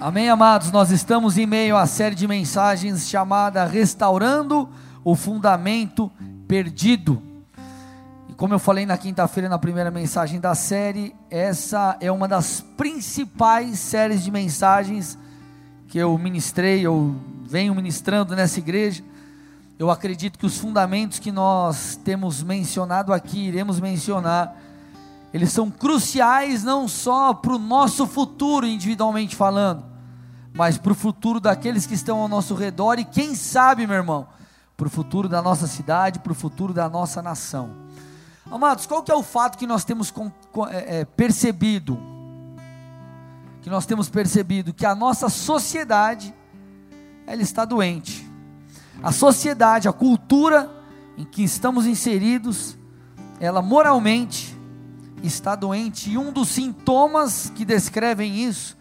Amém, amados? Nós estamos em meio à série de mensagens chamada Restaurando o Fundamento Perdido. E como eu falei na quinta-feira, na primeira mensagem da série, essa é uma das principais séries de mensagens que eu ministrei, eu venho ministrando nessa igreja. Eu acredito que os fundamentos que nós temos mencionado aqui, iremos mencionar, eles são cruciais não só para o nosso futuro, individualmente falando, mas para o futuro daqueles que estão ao nosso redor e quem sabe, meu irmão, para o futuro da nossa cidade, para o futuro da nossa nação. Amados, qual que é o fato que nós temos com, com, é, é, percebido? Que nós temos percebido que a nossa sociedade, ela está doente. A sociedade, a cultura em que estamos inseridos, ela moralmente está doente. E um dos sintomas que descrevem isso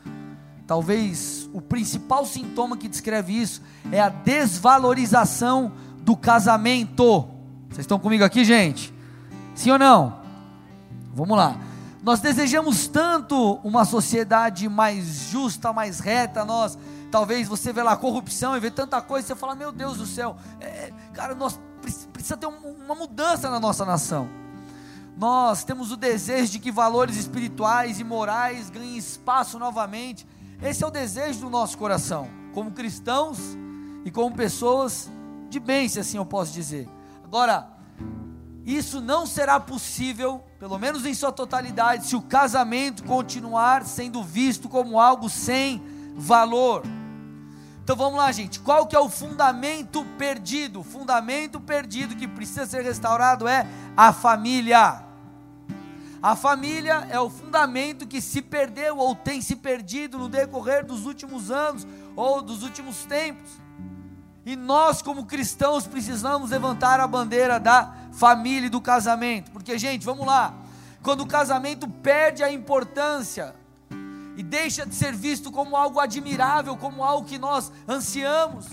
Talvez o principal sintoma que descreve isso é a desvalorização do casamento. Vocês estão comigo aqui, gente? Sim ou não? Vamos lá. Nós desejamos tanto uma sociedade mais justa, mais reta. Nós, talvez você vê lá corrupção e vê tanta coisa, você fala: Meu Deus do céu, é, cara, nós precisa ter uma mudança na nossa nação. Nós temos o desejo de que valores espirituais e morais ganhem espaço novamente. Esse é o desejo do nosso coração, como cristãos e como pessoas de bem, se assim eu posso dizer. Agora, isso não será possível, pelo menos em sua totalidade, se o casamento continuar sendo visto como algo sem valor. Então vamos lá, gente. Qual que é o fundamento perdido? O fundamento perdido que precisa ser restaurado é a família. A família é o fundamento que se perdeu ou tem se perdido no decorrer dos últimos anos ou dos últimos tempos. E nós, como cristãos, precisamos levantar a bandeira da família e do casamento. Porque, gente, vamos lá. Quando o casamento perde a importância e deixa de ser visto como algo admirável, como algo que nós ansiamos,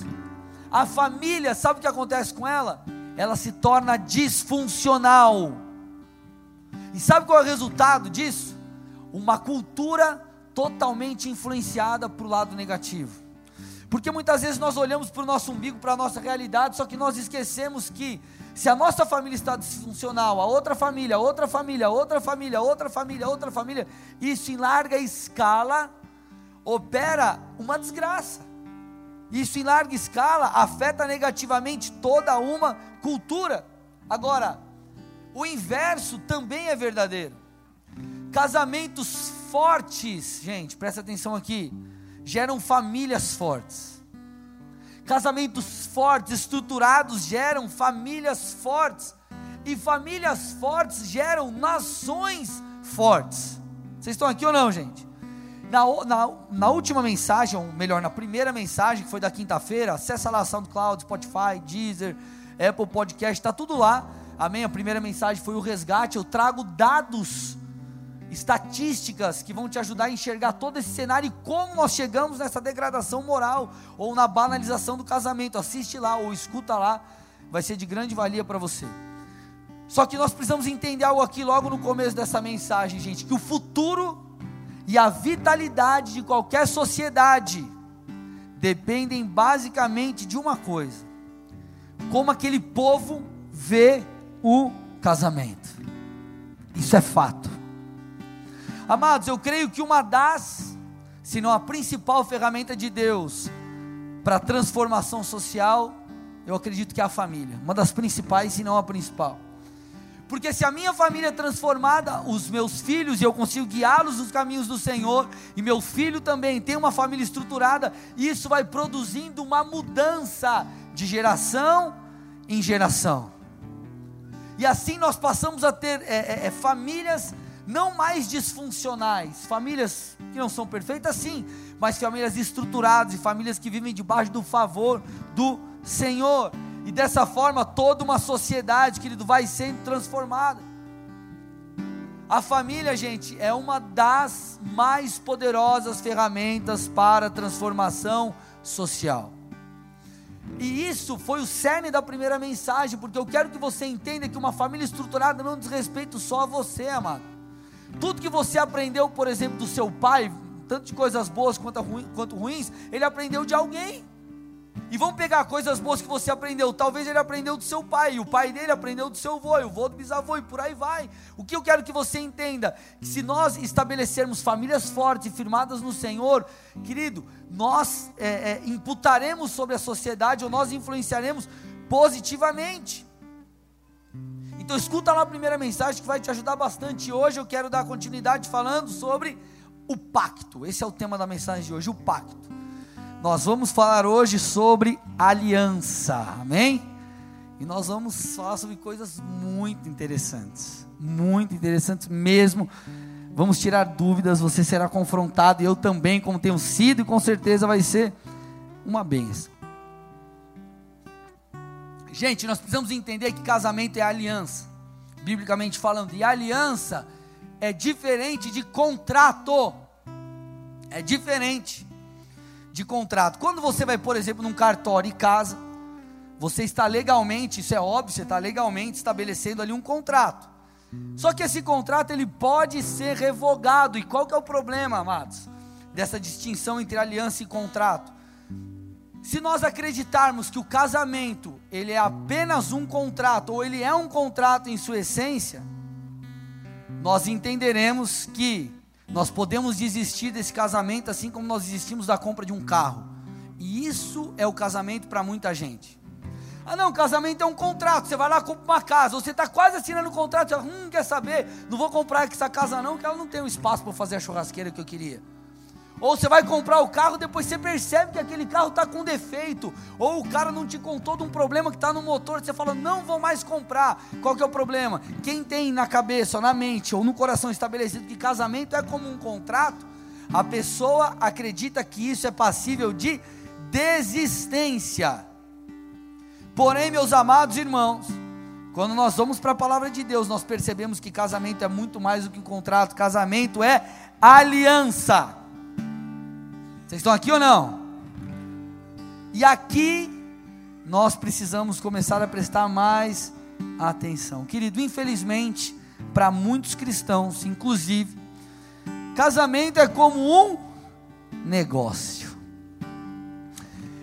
a família, sabe o que acontece com ela? Ela se torna disfuncional e sabe qual é o resultado disso? Uma cultura totalmente influenciada para o lado negativo. Porque muitas vezes nós olhamos para o nosso umbigo, para a nossa realidade, só que nós esquecemos que se a nossa família está disfuncional, a outra família, outra família, outra família, outra família, outra família, isso em larga escala opera uma desgraça. Isso em larga escala afeta negativamente toda uma cultura. Agora, o inverso também é verdadeiro. Casamentos fortes, gente, presta atenção aqui, geram famílias fortes. Casamentos fortes, estruturados, geram famílias fortes. E famílias fortes geram nações fortes. Vocês estão aqui ou não, gente? Na, na, na, última mensagem, ou melhor, na primeira mensagem, que foi da quinta-feira, acessa lá SoundCloud, Spotify, Deezer, Apple Podcast, está tudo lá. Amém? A primeira mensagem foi o resgate. Eu trago dados, estatísticas que vão te ajudar a enxergar todo esse cenário e como nós chegamos nessa degradação moral ou na banalização do casamento. Assiste lá ou escuta lá, vai ser de grande valia para você. Só que nós precisamos entender algo aqui logo no começo dessa mensagem, gente, que o futuro e a vitalidade de qualquer sociedade dependem basicamente de uma coisa: como aquele povo vê o casamento. Isso é fato. Amados, eu creio que uma das, se não a principal ferramenta de Deus para a transformação social, eu acredito que é a família. Uma das principais, se não a principal. Porque se a minha família é transformada, os meus filhos, e eu consigo guiá-los nos caminhos do Senhor, e meu filho também tem uma família estruturada, isso vai produzindo uma mudança de geração em geração. E assim nós passamos a ter é, é, é, famílias não mais disfuncionais, famílias que não são perfeitas, sim, mas famílias estruturadas e famílias que vivem debaixo do favor do Senhor. E dessa forma toda uma sociedade, querido, vai sendo transformada. A família, gente, é uma das mais poderosas ferramentas para a transformação social. E isso foi o cerne da primeira mensagem, porque eu quero que você entenda que uma família estruturada não diz respeito só a você, amado. Tudo que você aprendeu, por exemplo, do seu pai, tanto de coisas boas quanto, ruins, ele aprendeu de alguém. E vamos pegar coisas boas que você aprendeu. Talvez ele aprendeu do seu pai, o pai dele aprendeu do seu avô, o avô do bisavô, e por aí vai. O que eu quero que você entenda: que se nós estabelecermos famílias fortes e firmadas no Senhor, querido, nós é, é, imputaremos sobre a sociedade, ou nós influenciaremos positivamente. Então escuta lá a primeira mensagem que vai te ajudar bastante. Hoje eu quero dar continuidade falando sobre o pacto. Esse é o tema da mensagem de hoje, o pacto. Nós vamos falar hoje sobre aliança, amém? E nós vamos falar sobre coisas muito interessantes, muito interessantes mesmo. Vamos tirar dúvidas, você será confrontado, e eu também, como tenho sido, e com certeza vai ser uma benção. Gente, nós precisamos entender que casamento é aliança, biblicamente falando, e aliança é diferente de contrato, é diferente de contrato. Quando você vai, por exemplo, num cartório e casa, você está legalmente, isso é óbvio, você está legalmente estabelecendo ali um contrato. Só que esse contrato ele pode ser revogado. E qual que é o problema, amados? Dessa distinção entre aliança e contrato. Se nós acreditarmos que o casamento ele é apenas um contrato ou ele é um contrato em sua essência, nós entenderemos que nós podemos desistir desse casamento assim como nós desistimos da compra de um carro. E isso é o casamento para muita gente. Ah, não, casamento é um contrato. Você vai lá compra uma casa. Você está quase assinando o um contrato. Você fala, hum, quer saber? Não vou comprar essa casa, não, porque ela não tem um espaço para fazer a churrasqueira que eu queria. Ou você vai comprar o carro, depois você percebe que aquele carro está com defeito. Ou o cara não te contou de um problema que está no motor. Você fala, não vou mais comprar. Qual que é o problema? Quem tem na cabeça, ou na mente, ou no coração estabelecido que casamento é como um contrato, a pessoa acredita que isso é passível de desistência. Porém, meus amados irmãos, quando nós vamos para a palavra de Deus, nós percebemos que casamento é muito mais do que um contrato, casamento é aliança. Vocês estão aqui ou não? E aqui nós precisamos começar a prestar mais atenção. Querido, infelizmente, para muitos cristãos, inclusive, casamento é como um negócio.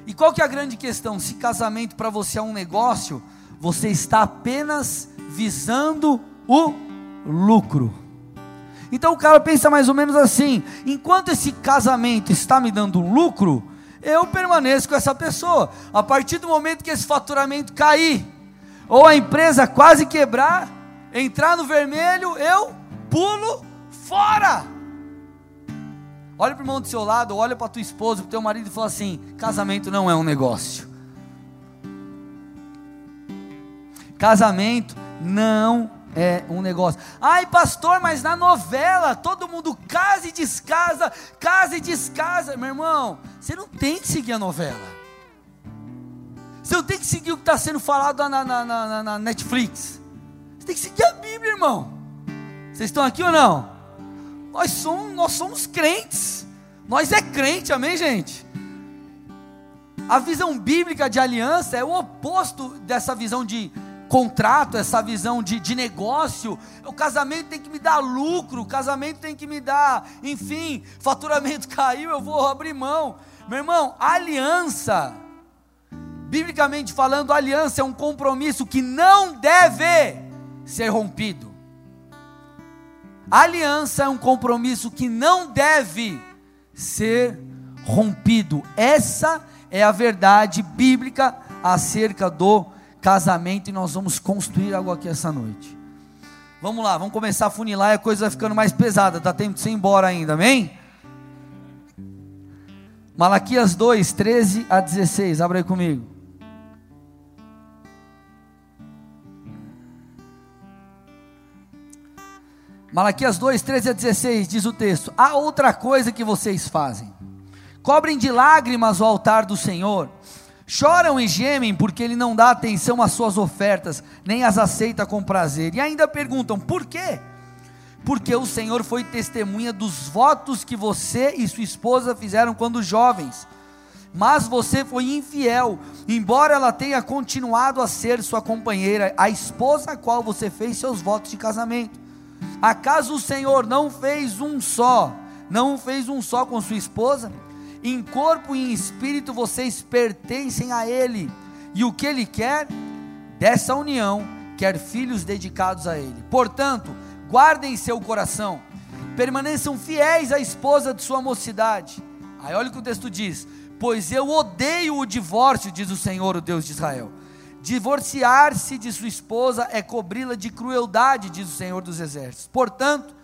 E qual que é a grande questão? Se casamento para você é um negócio, você está apenas visando o lucro. Então o cara pensa mais ou menos assim: enquanto esse casamento está me dando lucro, eu permaneço com essa pessoa. A partir do momento que esse faturamento cair, ou a empresa quase quebrar, entrar no vermelho, eu pulo fora. Olha para o irmão do seu lado, olha para tua esposa, para o teu marido e fala assim: casamento não é um negócio. Casamento não é um negócio. Ai, pastor, mas na novela todo mundo casa e descasa, casa e descasa. Meu irmão, você não tem que seguir a novela. Você não tem que seguir o que está sendo falado na, na, na, na, Netflix. Você tem que seguir a Bíblia, irmão. Vocês estão aqui ou não? Nós somos, nós somos crentes. Nós é crente, amém, gente? A visão bíblica de aliança é o oposto dessa visão de contrato, essa visão de, de negócio. O casamento tem que me dar lucro, o casamento tem que me dar, enfim, faturamento caiu, eu vou abrir mão. Meu irmão, aliança, biblicamente falando, aliança é um compromisso que não deve ser rompido. Aliança é um compromisso que não deve ser rompido. Essa é a verdade bíblica acerca do casamento e nós vamos construir algo aqui essa noite. Vamos lá, vamos começar a funilar e a coisa vai ficando mais pesada, dá tempo de você ir embora ainda, amém? Malaquias 2, 13 a 16, abra aí comigo. Malaquias 2, 13 a 16, diz o texto: Há outra coisa que vocês fazem, cobrem de lágrimas o altar do Senhor, Choram e gemem porque ele não dá atenção às suas ofertas, nem as aceita com prazer. E ainda perguntam: por quê? Porque o Senhor foi testemunha dos votos que você e sua esposa fizeram quando jovens. Mas você foi infiel, embora ela tenha continuado a ser sua companheira, a esposa a qual você fez seus votos de casamento. Acaso o Senhor não fez um só, não fez um só com sua esposa? Em corpo e em espírito vocês pertencem a Ele, e o que Ele quer? Dessa união, quer filhos dedicados a Ele. Portanto, guardem seu coração, permaneçam fiéis à esposa de sua mocidade. Aí olha o que o texto diz: Pois eu odeio o divórcio, diz o Senhor, o Deus de Israel. Divorciar-se de sua esposa é cobri-la de crueldade, diz o Senhor dos Exércitos. Portanto,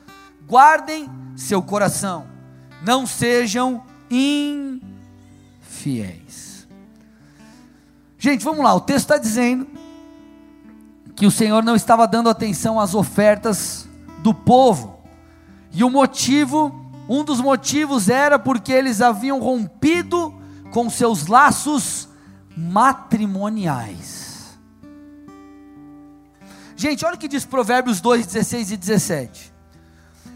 guardem seu coração, não sejam infiéis. Gente, vamos lá, o texto está dizendo que o Senhor não estava dando atenção às ofertas do povo, e o motivo, um dos motivos era porque eles haviam rompido com seus laços matrimoniais. Gente, olha o que diz Provérbios 2, 16 e 17.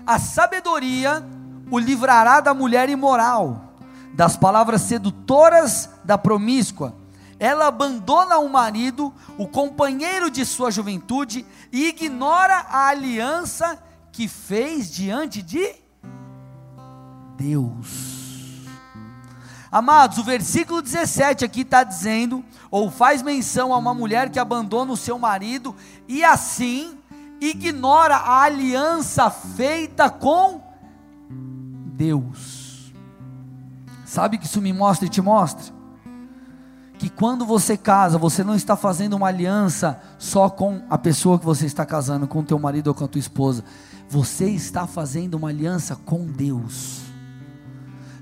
A sabedoria o livrará da mulher imoral, das palavras sedutoras da promíscua. Ela abandona o marido, o companheiro de sua juventude, e ignora a aliança que fez diante de Deus. Amados, o versículo 17 aqui está dizendo, ou faz menção a uma mulher que abandona o seu marido e assim ignora a aliança feita com Deus. Sabe que isso me mostra e te mostra? Que quando você casa, você não está fazendo uma aliança só com a pessoa que você está casando, com o teu marido ou com a tua esposa. Você está fazendo uma aliança com Deus.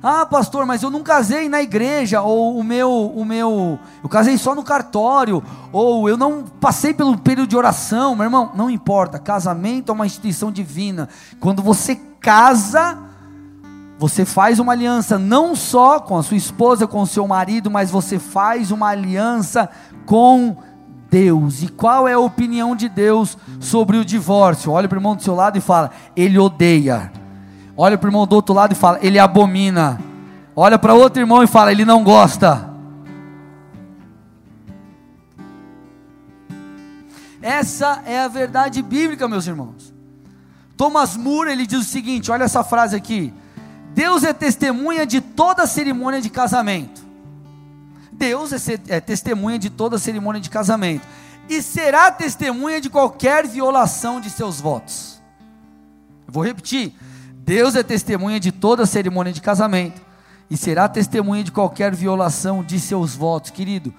Ah, pastor, mas eu não casei na igreja, ou o meu, o meu, eu casei só no cartório, ou eu não passei pelo período de oração, meu irmão, não importa. Casamento é uma instituição divina. Quando você casa, você faz uma aliança não só com a sua esposa, com o seu marido, mas você faz uma aliança com Deus. E qual é a opinião de Deus sobre o divórcio? Olha para o irmão do seu lado e fala: Ele odeia. Olha para o irmão do outro lado e fala: Ele abomina. Olha para outro irmão e fala: Ele não gosta. Essa é a verdade bíblica, meus irmãos. Thomas Moore ele diz o seguinte: olha essa frase aqui. Deus é testemunha de toda cerimônia de casamento. Deus é, é testemunha de toda cerimônia de casamento. E será testemunha de qualquer violação de seus votos. Vou repetir. Deus é testemunha de toda cerimônia de casamento. E será testemunha de qualquer violação de seus votos. Querido,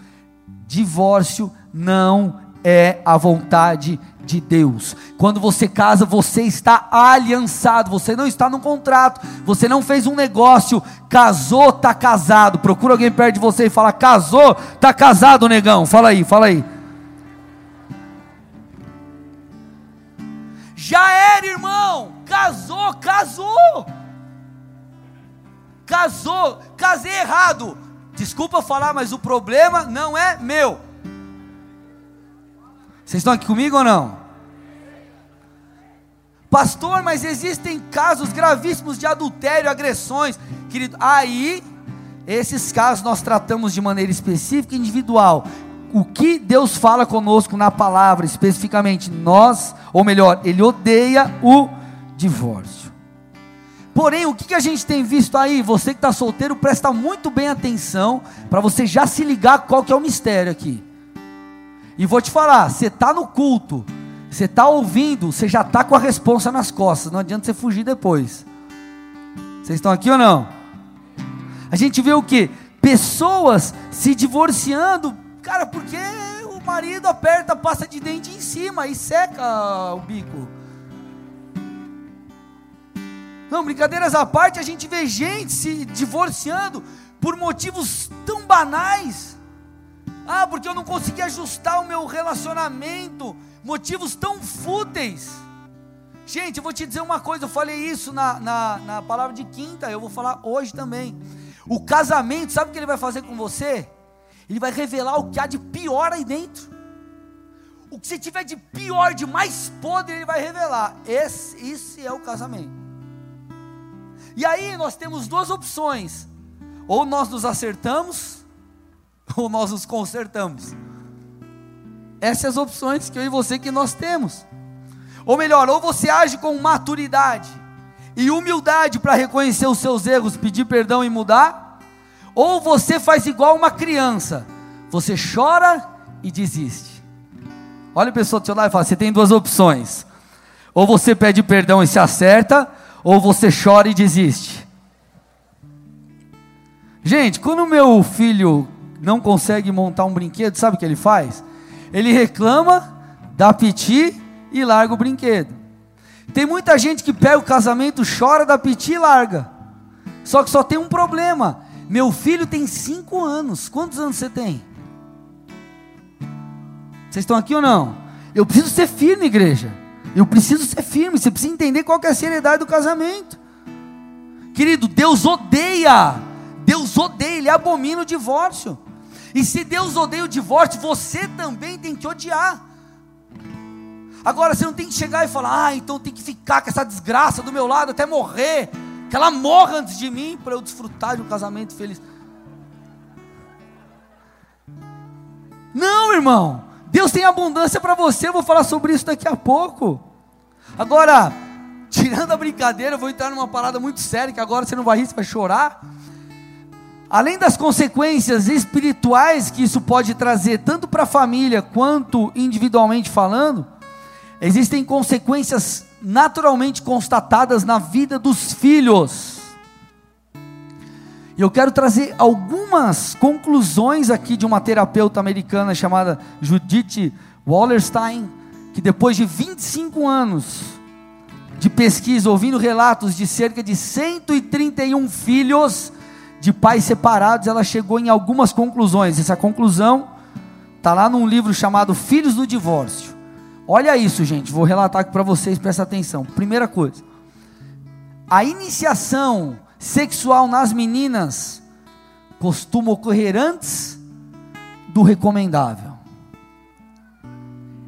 divórcio não é a vontade de Deus. Quando você casa, você está aliançado, você não está num contrato, você não fez um negócio, casou, está casado. Procura alguém perto de você e fala: casou, está casado, negão. Fala aí, fala aí. Já era, irmão. Casou, casou. Casou, casei errado. Desculpa falar, mas o problema não é meu vocês estão aqui comigo ou não? Pastor, mas existem casos gravíssimos de adultério, agressões, querido. Aí, esses casos nós tratamos de maneira específica e individual. O que Deus fala conosco na palavra, especificamente, nós, ou melhor, Ele odeia o divórcio. Porém, o que a gente tem visto aí? Você que está solteiro, presta muito bem atenção, para você já se ligar qual que é o mistério aqui. E vou te falar, você está no culto, você está ouvindo, você já está com a responsa nas costas, não adianta você fugir depois. Vocês estão aqui ou não? A gente vê o que? Pessoas se divorciando, cara, porque o marido aperta a pasta de dente em cima e seca o bico. Não, brincadeiras à parte, a gente vê gente se divorciando por motivos tão banais. Ah, porque eu não consegui ajustar o meu relacionamento. Motivos tão fúteis. Gente, eu vou te dizer uma coisa. Eu falei isso na, na, na palavra de quinta. Eu vou falar hoje também. O casamento, sabe o que ele vai fazer com você? Ele vai revelar o que há de pior aí dentro. O que você tiver de pior, de mais podre, ele vai revelar. Esse, esse é o casamento. E aí nós temos duas opções: ou nós nos acertamos, ou nós nos consertamos. Essas são as opções que eu e você que nós temos. Ou melhor, ou você age com maturidade e humildade para reconhecer os seus erros, pedir perdão e mudar? Ou você faz igual uma criança, você chora e desiste. Olha a pessoa do seu lado e fala: você tem duas opções. Ou você pede perdão e se acerta, ou você chora e desiste. Gente, quando meu filho não consegue montar um brinquedo, sabe o que ele faz? Ele reclama, dá piti e larga o brinquedo. Tem muita gente que pega o casamento, chora, dá piti e larga. Só que só tem um problema. Meu filho tem cinco anos. Quantos anos você tem? Vocês estão aqui ou não? Eu preciso ser firme, igreja. Eu preciso ser firme. Você precisa entender qual é a seriedade do casamento. Querido, Deus odeia. Deus odeia, Ele abomina o divórcio. E se Deus odeia o divórcio, você também tem que odiar. Agora você não tem que chegar e falar, ah, então tem que ficar com essa desgraça do meu lado até morrer. Que ela morra antes de mim para eu desfrutar de um casamento feliz. Não, irmão. Deus tem abundância para você, eu vou falar sobre isso daqui a pouco. Agora, tirando a brincadeira, eu vou entrar numa parada muito séria, que agora você não vai rir, você vai chorar. Além das consequências espirituais que isso pode trazer, tanto para a família quanto individualmente falando, existem consequências naturalmente constatadas na vida dos filhos. E eu quero trazer algumas conclusões aqui de uma terapeuta americana chamada Judith Wallerstein, que depois de 25 anos de pesquisa, ouvindo relatos de cerca de 131 filhos de pais separados, ela chegou em algumas conclusões. Essa conclusão está lá num livro chamado Filhos do Divórcio. Olha isso, gente, vou relatar aqui para vocês, presta atenção. Primeira coisa, a iniciação sexual nas meninas costuma ocorrer antes do recomendável.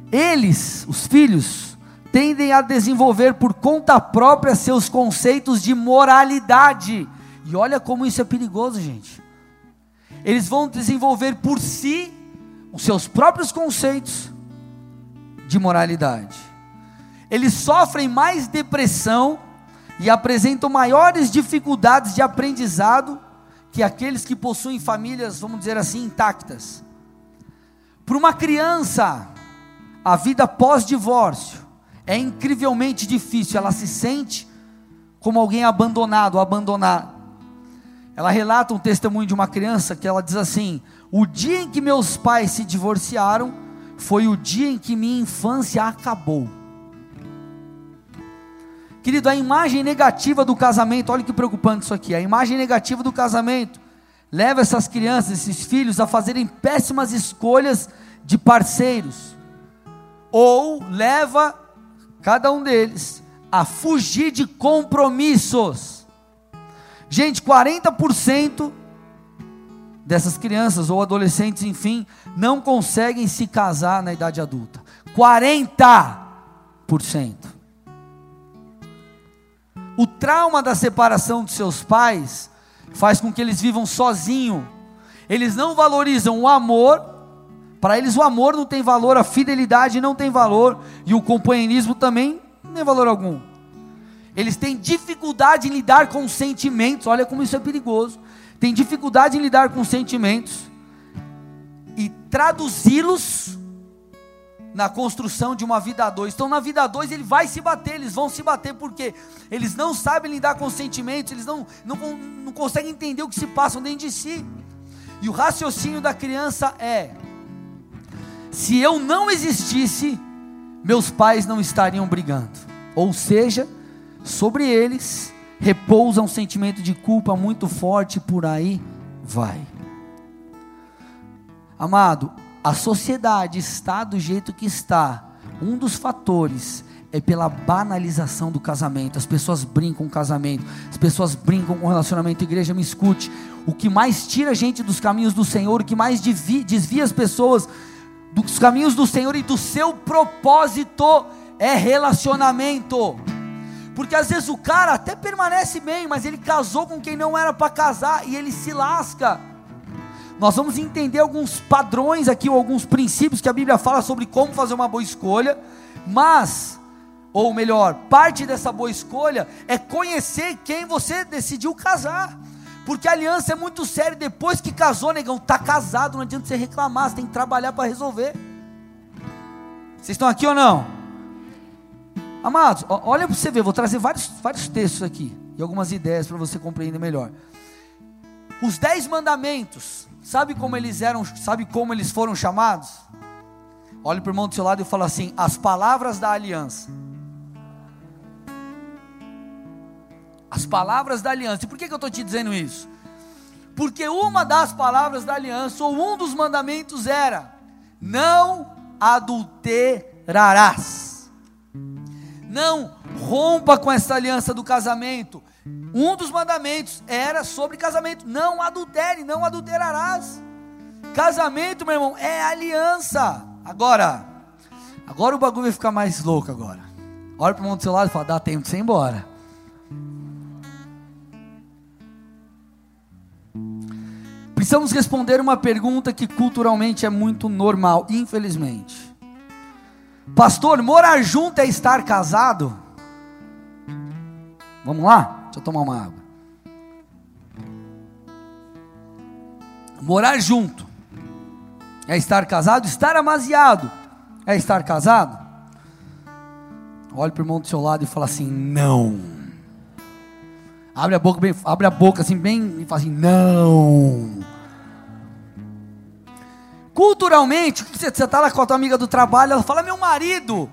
Eles, os filhos, tendem a desenvolver por conta própria seus conceitos de moralidade. E olha como isso é perigoso, gente. Eles vão desenvolver por si os seus próprios conceitos de moralidade. Eles sofrem mais depressão e apresentam maiores dificuldades de aprendizado que aqueles que possuem famílias, vamos dizer assim, intactas. Para uma criança, a vida pós-divórcio é incrivelmente difícil, ela se sente como alguém abandonado, abandonado. Ela relata um testemunho de uma criança que ela diz assim: O dia em que meus pais se divorciaram foi o dia em que minha infância acabou. Querido, a imagem negativa do casamento, olha que preocupante isso aqui. A imagem negativa do casamento leva essas crianças, esses filhos, a fazerem péssimas escolhas de parceiros, ou leva cada um deles a fugir de compromissos. Gente, 40% dessas crianças ou adolescentes, enfim, não conseguem se casar na idade adulta. 40%. O trauma da separação de seus pais faz com que eles vivam sozinhos. Eles não valorizam o amor. Para eles o amor não tem valor, a fidelidade não tem valor e o companheirismo também não tem valor algum. Eles têm dificuldade em lidar com sentimentos. Olha como isso é perigoso. Tem dificuldade em lidar com sentimentos e traduzi-los na construção de uma vida a dois. Então, na vida a dois, ele vai se bater, eles vão se bater, porque eles não sabem lidar com sentimentos, eles não, não, não conseguem entender o que se passa dentro de si. E o raciocínio da criança é: se eu não existisse, meus pais não estariam brigando. Ou seja, sobre eles repousa um sentimento de culpa muito forte, por aí vai. Amado, a sociedade está do jeito que está, um dos fatores é pela banalização do casamento. As pessoas brincam com casamento, as pessoas brincam com relacionamento. Igreja, me escute. O que mais tira a gente dos caminhos do Senhor, o que mais desvia as pessoas dos caminhos do Senhor e do seu propósito é relacionamento. Porque às vezes o cara até permanece bem, mas ele casou com quem não era para casar e ele se lasca. Nós vamos entender alguns padrões aqui, ou alguns princípios que a Bíblia fala sobre como fazer uma boa escolha, mas ou melhor, parte dessa boa escolha é conhecer quem você decidiu casar. Porque a aliança é muito séria. Depois que casou, negão, tá casado, não adianta você reclamar, você tem que trabalhar para resolver. Vocês estão aqui ou não? Amados, olha para você ver, vou trazer vários, vários textos aqui e algumas ideias para você compreender melhor. Os dez mandamentos, sabe como eles eram, sabe como eles foram chamados? Olhe para o irmão do seu lado e fala assim: as palavras da aliança. as palavras da aliança. E por que, que eu estou te dizendo isso? Porque uma das palavras da aliança, ou um dos mandamentos era: não adulterarás. Não rompa com essa aliança do casamento. Um dos mandamentos era sobre casamento: não adultere, não adulterarás. Casamento, meu irmão, é aliança. Agora, agora o bagulho vai ficar mais louco agora. Olha para o mundo do seu lado e fala: dá tempo de você ir embora. Precisamos responder uma pergunta que culturalmente é muito normal, infelizmente. Pastor, morar junto é estar casado? Vamos lá? Deixa eu tomar uma água. Morar junto é estar casado? Estar amaziado é estar casado? Olhe para o irmão do seu lado e fala assim: não. Abre a boca bem, abre a boca assim bem e fala assim: não. Culturalmente, você está lá com a tua amiga do trabalho, ela fala meu marido.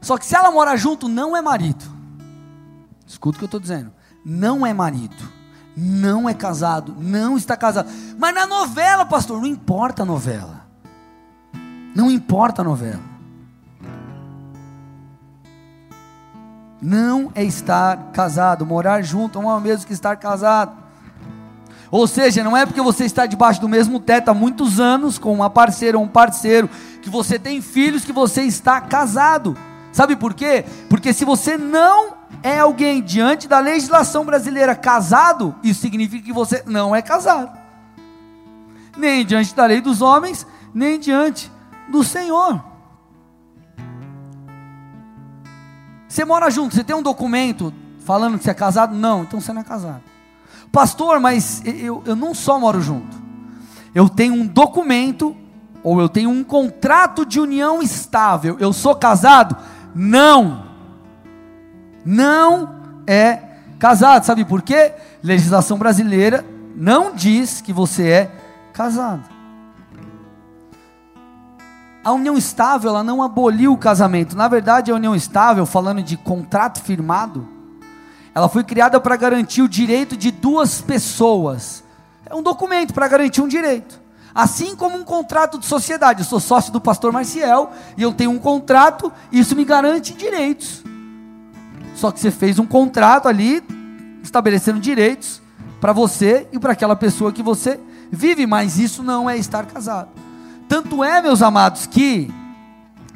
Só que se ela mora junto, não é marido. Escuta o que eu estou dizendo. Não é marido. Não é casado. Não está casado. Mas na novela, pastor, não importa a novela. Não importa a novela. Não é estar casado. Morar junto é o mesmo que estar casado. Ou seja, não é porque você está debaixo do mesmo teto há muitos anos com uma parceira ou um parceiro, que você tem filhos, que você está casado. Sabe por quê? Porque se você não é alguém diante da legislação brasileira casado, isso significa que você não é casado. Nem diante da lei dos homens, nem diante do Senhor. Você mora junto, você tem um documento falando que você é casado? Não, então você não é casado. Pastor, mas eu, eu não só moro junto. Eu tenho um documento, ou eu tenho um contrato de união estável. Eu sou casado? Não. Não é casado. Sabe por quê? Legislação brasileira não diz que você é casado. A união estável, ela não aboliu o casamento. Na verdade, a união estável, falando de contrato firmado, ela foi criada para garantir o direito de duas pessoas. É um documento para garantir um direito. Assim como um contrato de sociedade. Eu sou sócio do pastor Marcial e eu tenho um contrato, isso me garante direitos. Só que você fez um contrato ali, estabelecendo direitos para você e para aquela pessoa que você vive, mas isso não é estar casado. Tanto é, meus amados, que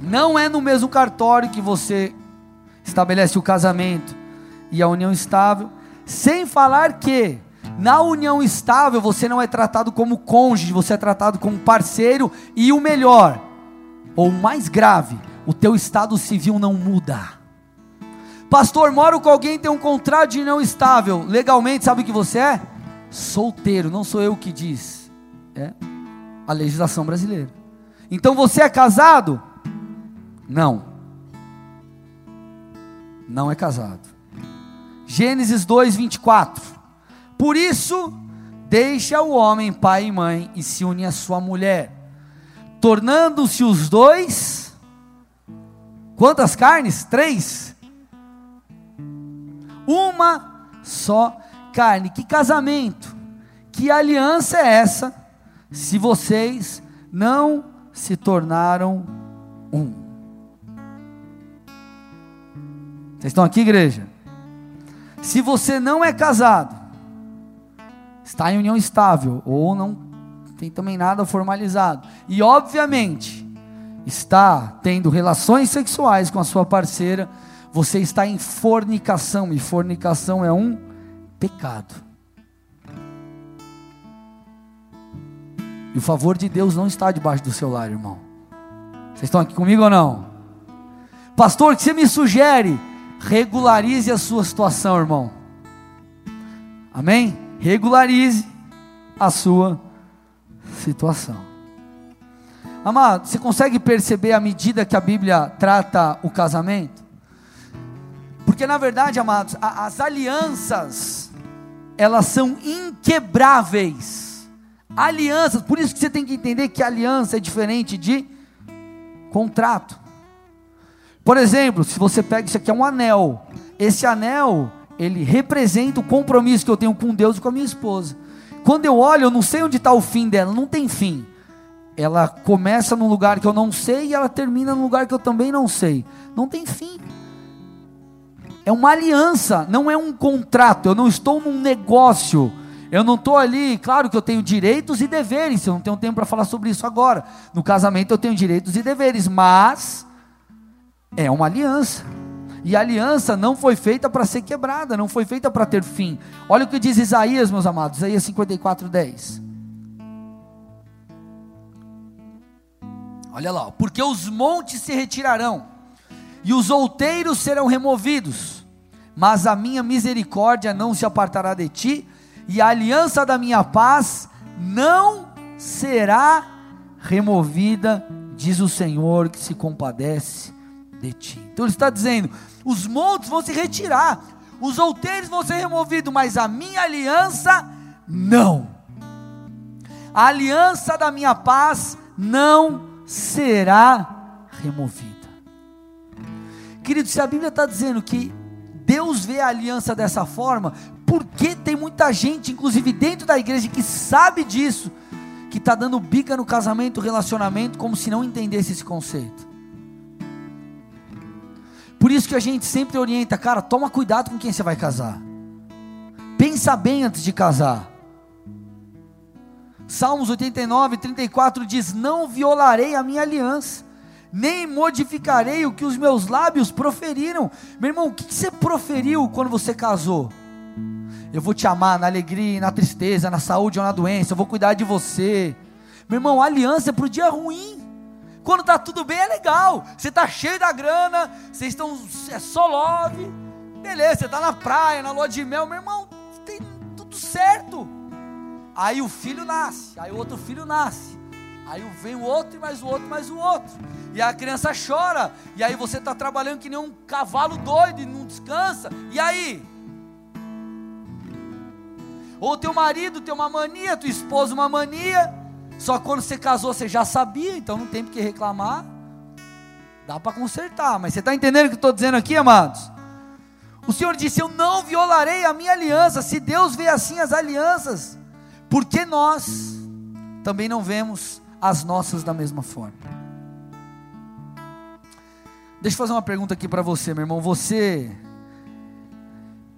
não é no mesmo cartório que você estabelece o casamento e a união estável, sem falar que na união estável você não é tratado como cônjuge, você é tratado como parceiro e o melhor, ou o mais grave, o teu estado civil não muda. Pastor, moro com alguém tem um contrato de união estável, legalmente sabe o que você é? Solteiro, não sou eu que diz, é a legislação brasileira. Então você é casado? Não. Não é casado. Gênesis 2, 24. Por isso, deixa o homem pai e mãe e se une à sua mulher, tornando-se os dois. Quantas carnes? Três. Uma só carne. Que casamento, que aliança é essa, se vocês não se tornaram um? Vocês estão aqui, igreja? Se você não é casado, está em união estável ou não tem também nada formalizado, e obviamente está tendo relações sexuais com a sua parceira, você está em fornicação, e fornicação é um pecado. E o favor de Deus não está debaixo do seu lar, irmão. Vocês estão aqui comigo ou não? Pastor, o que você me sugere? Regularize a sua situação, irmão. Amém? Regularize a sua situação. Amado, você consegue perceber a medida que a Bíblia trata o casamento? Porque na verdade, amados, a, as alianças, elas são inquebráveis. Alianças, por isso que você tem que entender que aliança é diferente de contrato. Por exemplo, se você pega isso aqui é um anel. Esse anel, ele representa o compromisso que eu tenho com Deus e com a minha esposa. Quando eu olho, eu não sei onde está o fim dela, não tem fim. Ela começa num lugar que eu não sei e ela termina num lugar que eu também não sei. Não tem fim. É uma aliança, não é um contrato. Eu não estou num negócio. Eu não estou ali, claro que eu tenho direitos e deveres. Eu não tenho tempo para falar sobre isso agora. No casamento eu tenho direitos e deveres, mas é uma aliança. E a aliança não foi feita para ser quebrada, não foi feita para ter fim. Olha o que diz Isaías, meus amados, Isaías 54, 10. Olha lá, porque os montes se retirarão, e os outeiros serão removidos, mas a minha misericórdia não se apartará de ti, e a aliança da minha paz não será removida, diz o Senhor que se compadece de ti. Então ele está dizendo: os montes vão se retirar, os outeiros vão ser removidos, mas a minha aliança não. A aliança da minha paz não será removida. Querido, se a Bíblia está dizendo que Deus vê a aliança dessa forma, porque tem muita gente, inclusive dentro da igreja, que sabe disso, que está dando bica no casamento, relacionamento, como se não entendesse esse conceito. Por isso que a gente sempre orienta, cara, toma cuidado com quem você vai casar. Pensa bem antes de casar. Salmos 89, 34 diz: Não violarei a minha aliança, nem modificarei o que os meus lábios proferiram. Meu irmão, o que você proferiu quando você casou? Eu vou te amar na alegria, na tristeza, na saúde ou na doença, eu vou cuidar de você. Meu irmão, aliança é para o dia ruim. Quando está tudo bem é legal. Você está cheio da grana, vocês estão. É só love. Beleza, você está na praia, na lua de mel, meu irmão, tem tudo certo. Aí o filho nasce, aí o outro filho nasce. Aí vem o outro, e mais o outro, mais o outro. E a criança chora. E aí você está trabalhando que nem um cavalo doido e não descansa. E aí? Ou teu marido tem uma mania, tua esposa uma mania. Só quando você casou você já sabia, então não tem por que reclamar. Dá para consertar, mas você está entendendo o que eu estou dizendo aqui, amados? O Senhor disse: Eu não violarei a minha aliança. Se Deus vê assim as alianças, por que nós também não vemos as nossas da mesma forma? Deixa eu fazer uma pergunta aqui para você, meu irmão. Você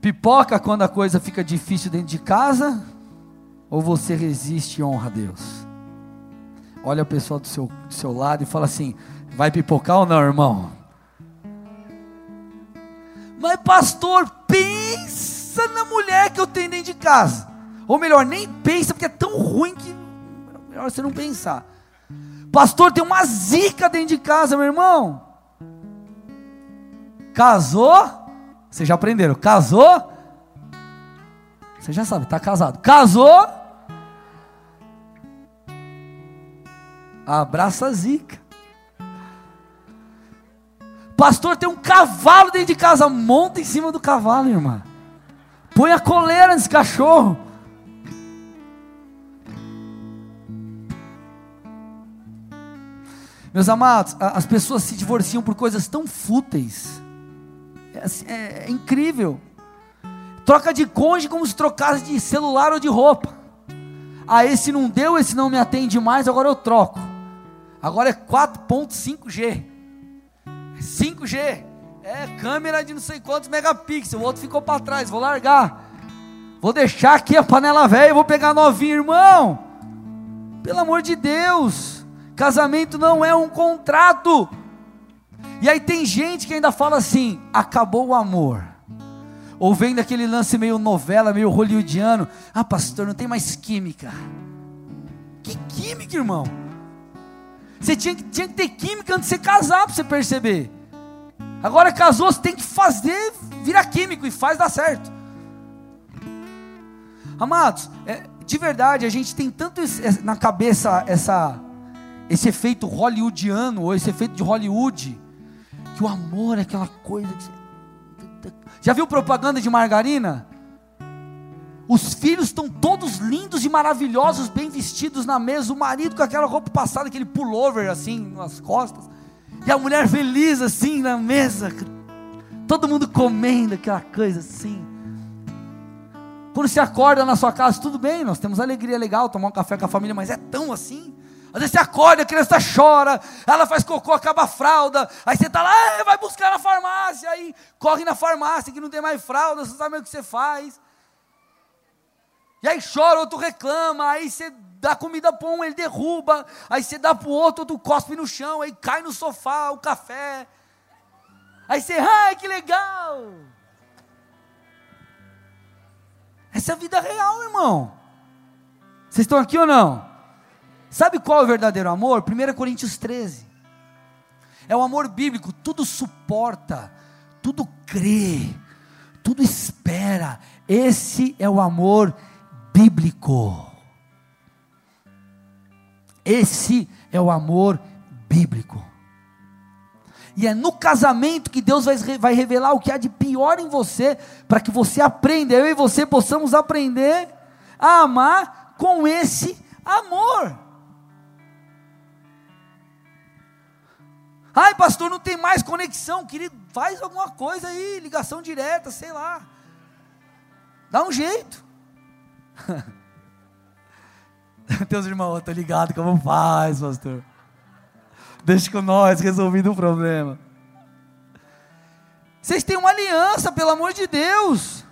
pipoca quando a coisa fica difícil dentro de casa? Ou você resiste e honra a Deus? Olha o pessoal do seu, do seu lado e fala assim: vai pipocar ou não, irmão? Mas, pastor, pensa na mulher que eu tenho dentro de casa. Ou melhor, nem pensa, porque é tão ruim que melhor você não pensar. Pastor, tem uma zica dentro de casa, meu irmão. Casou? Vocês já aprenderam? Casou? Você já sabe, está casado. Casou? Abraça a zica. Pastor, tem um cavalo dentro de casa. Monta em cima do cavalo, irmã. Põe a coleira nesse cachorro. Meus amados, as pessoas se divorciam por coisas tão fúteis. É, assim, é, é incrível. Troca de cônjuge como se trocasse de celular ou de roupa. Ah, esse não deu, esse não me atende mais, agora eu troco. Agora é 4.5G. 5G. É câmera de não sei quantos megapixels. O outro ficou para trás. Vou largar. Vou deixar aqui a panela velha vou pegar novinho, irmão. Pelo amor de Deus. Casamento não é um contrato. E aí tem gente que ainda fala assim: acabou o amor. Ou vem daquele lance meio novela, meio hollywoodiano. Ah, pastor, não tem mais química. Que química, irmão? Você tinha, tinha que ter química antes de você casar para você perceber. Agora casou, você tem que fazer virar químico e faz dar certo. Amados, é, de verdade, a gente tem tanto na cabeça essa, esse efeito hollywoodiano, ou esse efeito de Hollywood, que o amor é aquela coisa. Que... Já viu propaganda de margarina? Os filhos estão todos lindos e maravilhosos, bem vestidos na mesa. O marido com aquela roupa passada, aquele pullover assim nas costas. E a mulher feliz assim na mesa. Todo mundo comendo aquela coisa assim. Quando você acorda na sua casa, tudo bem, nós temos alegria legal, tomar um café com a família, mas é tão assim. Às vezes você acorda, a criança chora, ela faz cocô, acaba a fralda, aí você está lá, vai buscar na farmácia, aí corre na farmácia que não tem mais fralda, você sabe o que você faz. E aí chora, outro reclama, aí você dá comida para um, ele derruba, aí você dá para o outro, outro cospe no chão, aí cai no sofá o café. Aí você, ai que legal! Essa é a vida real, irmão. Vocês estão aqui ou não? Sabe qual é o verdadeiro amor? 1 Coríntios 13. É o amor bíblico, tudo suporta, tudo crê, tudo espera. Esse é o amor bíblico. Esse é o amor bíblico. E é no casamento que Deus vai, vai revelar o que há de pior em você, para que você aprenda, eu e você possamos aprender a amar com esse amor. Ai, pastor, não tem mais conexão, querido, faz alguma coisa aí, ligação direta, sei lá. Dá um jeito. Teus irmãos, estou ligado como faz, pastor. Deixa com nós, resolvido o problema. Vocês têm uma aliança, pelo amor de Deus.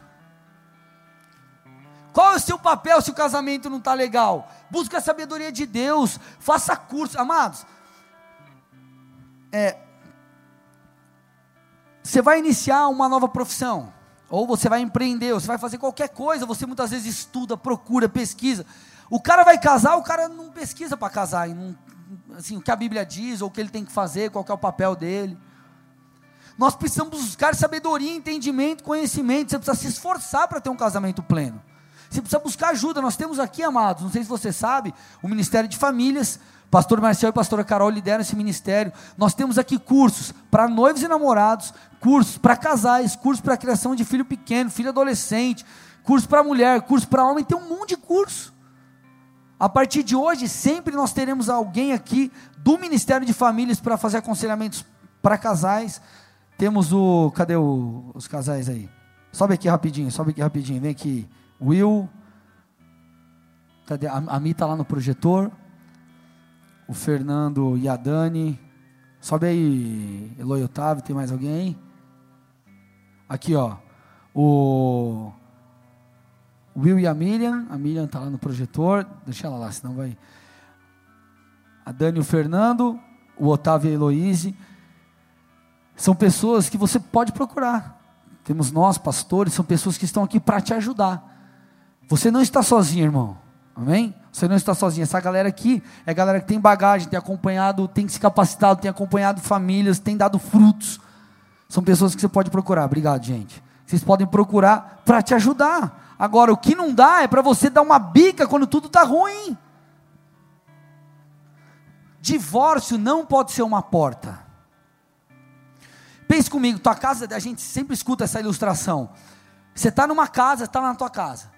Qual é o seu papel se o casamento não está legal? Busque a sabedoria de Deus, faça curso. Amados, é, você vai iniciar uma nova profissão, ou você vai empreender, ou você vai fazer qualquer coisa, você muitas vezes estuda, procura, pesquisa. O cara vai casar, o cara não pesquisa para casar, não, assim, o que a Bíblia diz, ou o que ele tem que fazer, qual que é o papel dele. Nós precisamos buscar sabedoria, entendimento, conhecimento. Você precisa se esforçar para ter um casamento pleno. Você precisa buscar ajuda. Nós temos aqui, amados, não sei se você sabe, o Ministério de Famílias. Pastor Marcel e pastora Carol lideram esse ministério. Nós temos aqui cursos para noivos e namorados, cursos para casais, cursos para criação de filho pequeno, filho adolescente, cursos para mulher, cursos para homem, tem um monte de curso. A partir de hoje, sempre nós teremos alguém aqui do Ministério de Famílias para fazer aconselhamentos para casais. Temos o. Cadê o, os casais aí? Sobe aqui rapidinho, sobe aqui rapidinho. Vem aqui. Will. Cadê? A, a Mi está lá no projetor. O Fernando e a Dani. Sobe aí, Eloy Otávio. Tem mais alguém? Aqui, ó. O Will e a Miriam. A Miriam está lá no projetor. Deixa ela lá, senão vai. A Dani e o Fernando. O Otávio e a Heloíse. São pessoas que você pode procurar. Temos nós, pastores, são pessoas que estão aqui para te ajudar. Você não está sozinho, irmão. Amém? Você não está sozinho. Essa galera aqui é galera que tem bagagem, tem acompanhado, tem se capacitado, tem acompanhado famílias, tem dado frutos. São pessoas que você pode procurar. Obrigado, gente. Vocês podem procurar para te ajudar. Agora, o que não dá é para você dar uma bica quando tudo está ruim. Divórcio não pode ser uma porta. Pense comigo, tua casa, a gente sempre escuta essa ilustração. Você está numa casa, está na tua casa.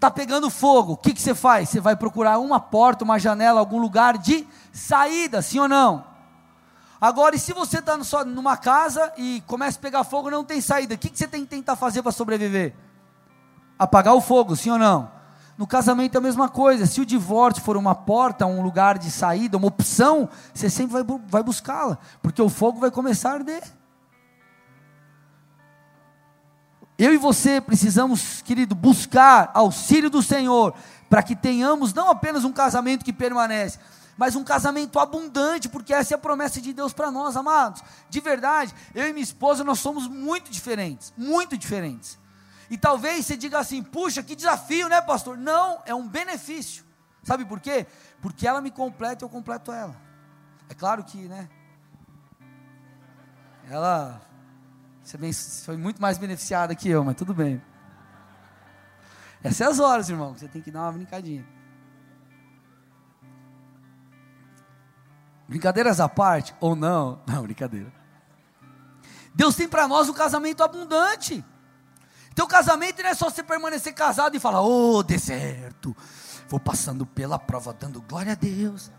Está pegando fogo, o que, que você faz? Você vai procurar uma porta, uma janela, algum lugar de saída, sim ou não? Agora, e se você está numa casa e começa a pegar fogo não tem saída, o que, que você tem que tentar fazer para sobreviver? apagar o fogo, sim ou não? No casamento é a mesma coisa. Se o divórcio for uma porta, um lugar de saída, uma opção, você sempre vai, vai buscá-la, porque o fogo vai começar a arder. Eu e você precisamos, querido, buscar auxílio do Senhor, para que tenhamos não apenas um casamento que permanece, mas um casamento abundante, porque essa é a promessa de Deus para nós, amados. De verdade, eu e minha esposa, nós somos muito diferentes, muito diferentes. E talvez você diga assim: puxa, que desafio, né, pastor? Não, é um benefício. Sabe por quê? Porque ela me completa e eu completo ela. É claro que, né? Ela foi muito mais beneficiada que eu, mas tudo bem. Essas é as horas, irmão, você tem que dar uma brincadinha. Brincadeiras à parte, ou não? Não, brincadeira. Deus tem para nós um casamento abundante. Teu casamento não é só você permanecer casado e falar, ô oh, deserto, vou passando pela prova, dando glória a Deus,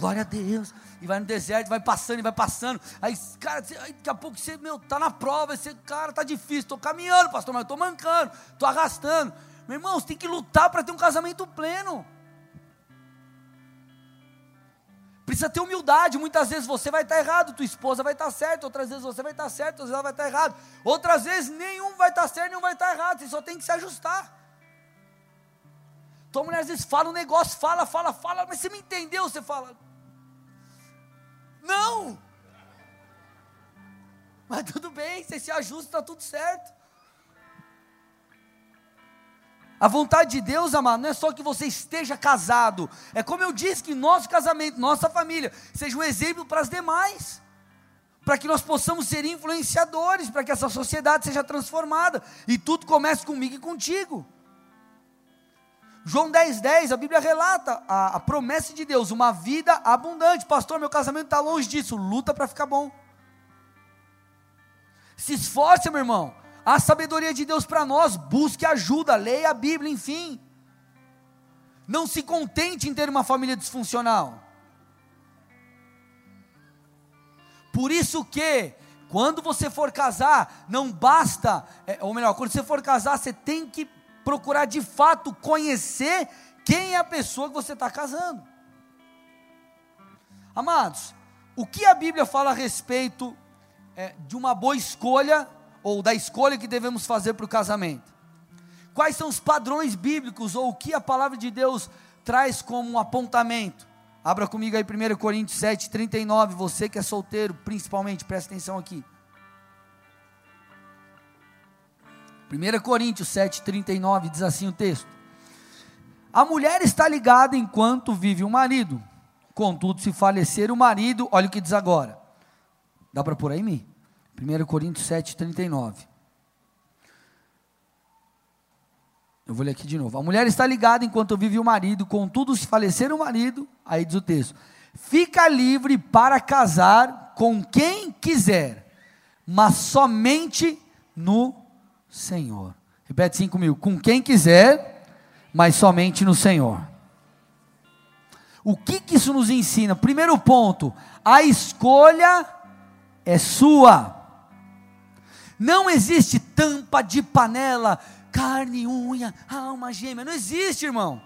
glória a Deus, e vai no deserto, vai passando e vai passando. Aí, cara, aí, daqui a pouco você, meu, tá na prova, você, cara, tá difícil, tô caminhando, pastor, mas eu tô mancando, tô arrastando. Meu irmão, você tem que lutar para ter um casamento pleno. Precisa ter humildade. Muitas vezes você vai estar errado, tua esposa vai estar certa, outras vezes você vai estar certo, outras vezes ela vai estar errado. Outras vezes nenhum vai estar certo, nenhum vai estar errado. Você só tem que se ajustar. Tua mulher às vezes fala um negócio, fala, fala, fala, mas você me entendeu? Você fala, não. Mas tudo bem, você se ajusta, está tudo certo. A vontade de Deus, amado, não é só que você esteja casado. É como eu disse, que nosso casamento, nossa família, seja um exemplo para as demais. Para que nós possamos ser influenciadores, para que essa sociedade seja transformada. E tudo comece comigo e contigo. João 10,10, 10, a Bíblia relata a, a, promessa de Deus, uma vida abundante. Pastor, meu casamento está longe disso. Luta para ficar bom. Se esforce, meu irmão. A sabedoria de Deus para nós, busque ajuda, leia a Bíblia, enfim. Não se contente em ter uma família disfuncional. Por isso que, quando você for casar, não basta, é, ou melhor, quando você for casar, você tem que procurar de fato conhecer quem é a pessoa que você está casando. Amados, o que a Bíblia fala a respeito é, de uma boa escolha ou da escolha que devemos fazer para o casamento? Quais são os padrões bíblicos ou o que a palavra de Deus traz como um apontamento? Abra comigo aí 1 Coríntios 7, 39. Você que é solteiro, principalmente, presta atenção aqui. 1 Coríntios 7, 39 diz assim o texto: A mulher está ligada enquanto vive o marido, contudo, se falecer o marido, olha o que diz agora. Dá para pôr aí, mim? 1 Coríntios 7, 39. Eu vou ler aqui de novo. A mulher está ligada enquanto vive o marido, contudo, se falecer o marido, aí diz o texto: fica livre para casar com quem quiser, mas somente no Senhor. Repete cinco mil. Com quem quiser, mas somente no Senhor. O que, que isso nos ensina? Primeiro ponto: a escolha é sua. Não existe tampa de panela, carne, unha, alma gêmea. Não existe, irmão.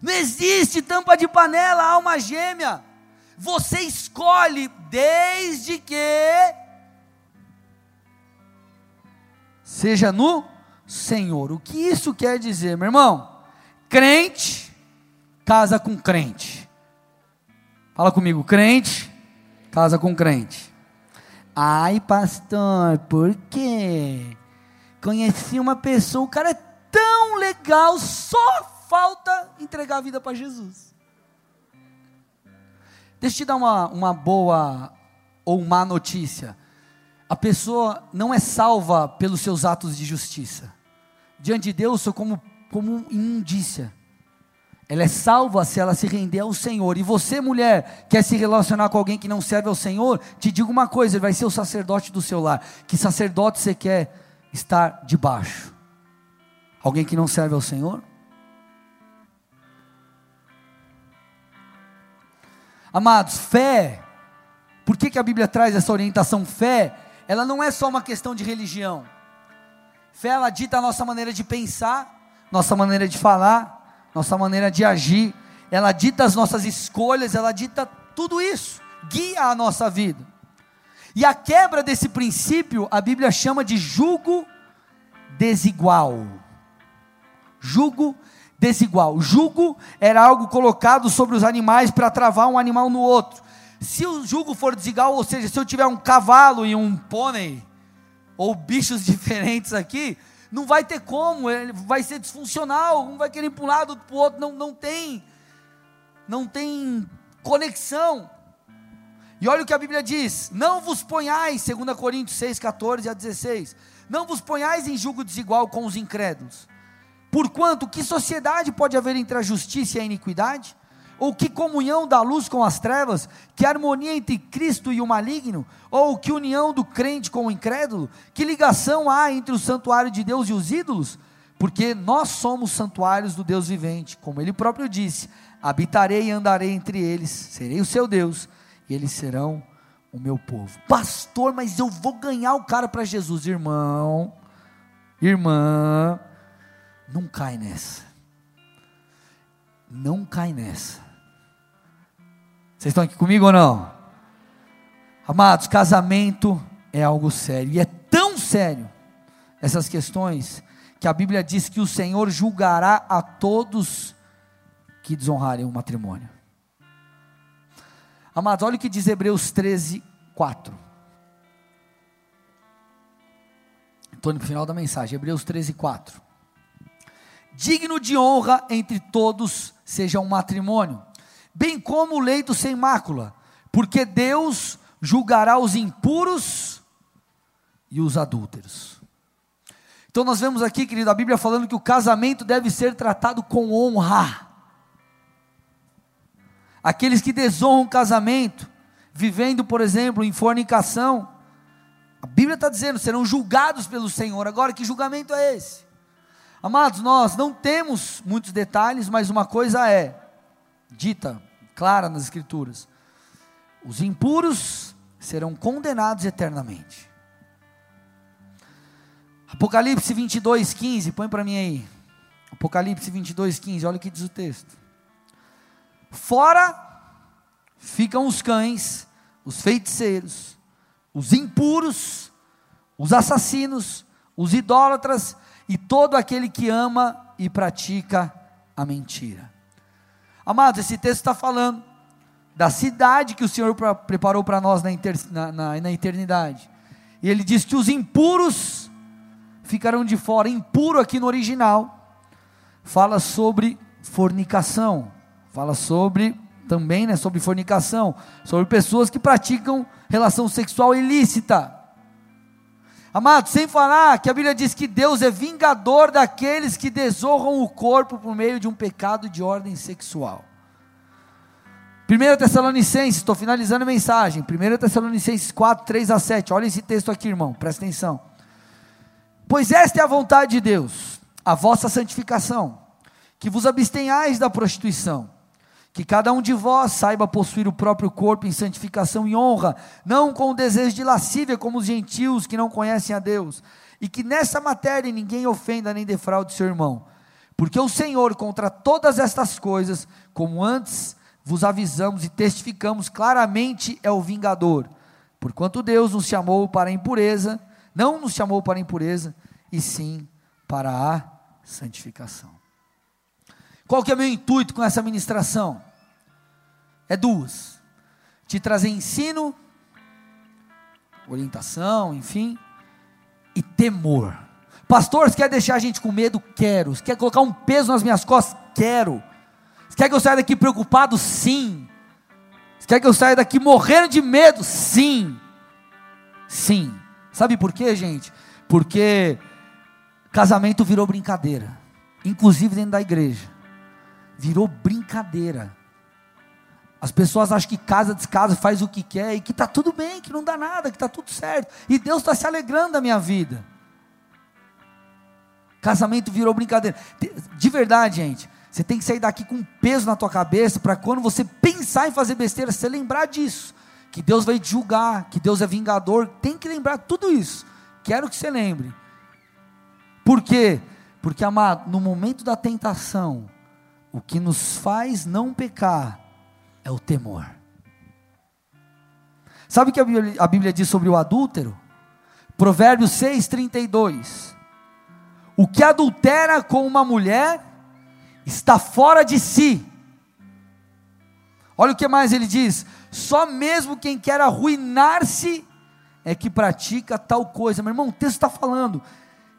Não existe tampa de panela, alma gêmea. Você escolhe desde que seja no Senhor. O que isso quer dizer, meu irmão? Crente casa com crente. Fala comigo, crente casa com crente. Ai, pastor, por quê? Conheci uma pessoa, o cara é tão legal, só falta entregar a vida para Jesus. Deixa eu te dar uma, uma boa ou má notícia. A pessoa não é salva pelos seus atos de justiça. Diante de Deus, sou como, como imundícia. Ela é salva se ela se render ao Senhor. E você, mulher, quer se relacionar com alguém que não serve ao Senhor? Te digo uma coisa: ele vai ser o sacerdote do seu lar. Que sacerdote você quer estar debaixo? Alguém que não serve ao Senhor? Amados, fé. Por que, que a Bíblia traz essa orientação? Fé, ela não é só uma questão de religião. Fé, ela dita a nossa maneira de pensar, nossa maneira de falar, nossa maneira de agir, ela dita as nossas escolhas, ela dita tudo isso, guia a nossa vida. E a quebra desse princípio, a Bíblia chama de jugo desigual. Jugo desigual. Jugo era algo colocado sobre os animais para travar um animal no outro. Se o jugo for desigual, ou seja, se eu tiver um cavalo e um pônei, ou bichos diferentes aqui, não vai ter como, ele vai ser disfuncional, um vai querer ir para um lado, para o outro, não, não tem, não tem conexão. E olha o que a Bíblia diz: não vos ponhais, 2 Coríntios 6, 14 a 16, não vos ponhais em julgo desigual com os incrédulos. Porquanto, que sociedade pode haver entre a justiça e a iniquidade? Ou que comunhão da luz com as trevas? Que harmonia entre Cristo e o maligno? Ou que união do crente com o incrédulo? Que ligação há entre o santuário de Deus e os ídolos? Porque nós somos santuários do Deus vivente, como ele próprio disse: habitarei e andarei entre eles, serei o seu Deus, e eles serão o meu povo. Pastor, mas eu vou ganhar o cara para Jesus, irmão. Irmã, não cai nessa. Não cai nessa. Vocês estão aqui comigo ou não? Amados, casamento é algo sério, e é tão sério essas questões, que a Bíblia diz que o Senhor julgará a todos que desonrarem o matrimônio. Amados, olha o que diz Hebreus 13, 4. Estou no final da mensagem, Hebreus 13, 4. Digno de honra entre todos seja um matrimônio bem como o leito sem mácula, porque Deus julgará os impuros e os adúlteros. Então nós vemos aqui, querido, a Bíblia falando que o casamento deve ser tratado com honra. Aqueles que desonram o casamento, vivendo, por exemplo, em fornicação, a Bíblia está dizendo, serão julgados pelo Senhor. Agora, que julgamento é esse? Amados, nós não temos muitos detalhes, mas uma coisa é dita clara nas Escrituras: os impuros serão condenados eternamente. Apocalipse 22, 15, põe para mim aí. Apocalipse 22, 15, olha o que diz o texto. Fora ficam os cães, os feiticeiros, os impuros, os assassinos, os idólatras e todo aquele que ama e pratica a mentira. Amados, esse texto está falando da cidade que o Senhor preparou para nós na, na, na, na eternidade. E ele diz que os impuros ficarão de fora. Impuro aqui no original fala sobre fornicação, fala sobre também, né, sobre fornicação, sobre pessoas que praticam relação sexual ilícita. Amado, sem falar que a Bíblia diz que Deus é vingador daqueles que desonram o corpo por meio de um pecado de ordem sexual. 1 Tessalonicenses, estou finalizando a mensagem. 1 Tessalonicenses 4, 3 a 7. Olha esse texto aqui, irmão, presta atenção. Pois esta é a vontade de Deus, a vossa santificação, que vos abstenhais da prostituição que cada um de vós saiba possuir o próprio corpo em santificação e honra, não com o desejo de lascívia como os gentios que não conhecem a Deus, e que nessa matéria ninguém ofenda nem defraude seu irmão. Porque o Senhor, contra todas estas coisas, como antes vos avisamos e testificamos claramente, é o vingador. Porquanto Deus nos chamou para a impureza, não nos chamou para a impureza, e sim para a santificação. Qual que é meu intuito com essa ministração? É duas: te trazer ensino, orientação, enfim, e temor. Pastor, você quer deixar a gente com medo? Quero. Você quer colocar um peso nas minhas costas? Quero. Você quer que eu saia daqui preocupado? Sim. Você quer que eu saia daqui morrendo de medo? Sim. Sim. Sabe por quê, gente? Porque casamento virou brincadeira, inclusive dentro da igreja. Virou brincadeira. As pessoas acham que casa, descasa, faz o que quer e que está tudo bem, que não dá nada, que está tudo certo. E Deus está se alegrando da minha vida. Casamento virou brincadeira. De verdade, gente, você tem que sair daqui com um peso na tua cabeça para quando você pensar em fazer besteira, você lembrar disso. Que Deus vai te julgar, que Deus é vingador. Tem que lembrar tudo isso. Quero que você lembre. Por quê? Porque, amado, no momento da tentação, o que nos faz não pecar é o temor. Sabe o que a Bíblia, diz sobre o adúltero? Provérbios 6,32. O que adultera com uma mulher está fora de si. Olha o que mais ele diz: só mesmo quem quer arruinar-se é que pratica tal coisa. Meu irmão, o texto está falando.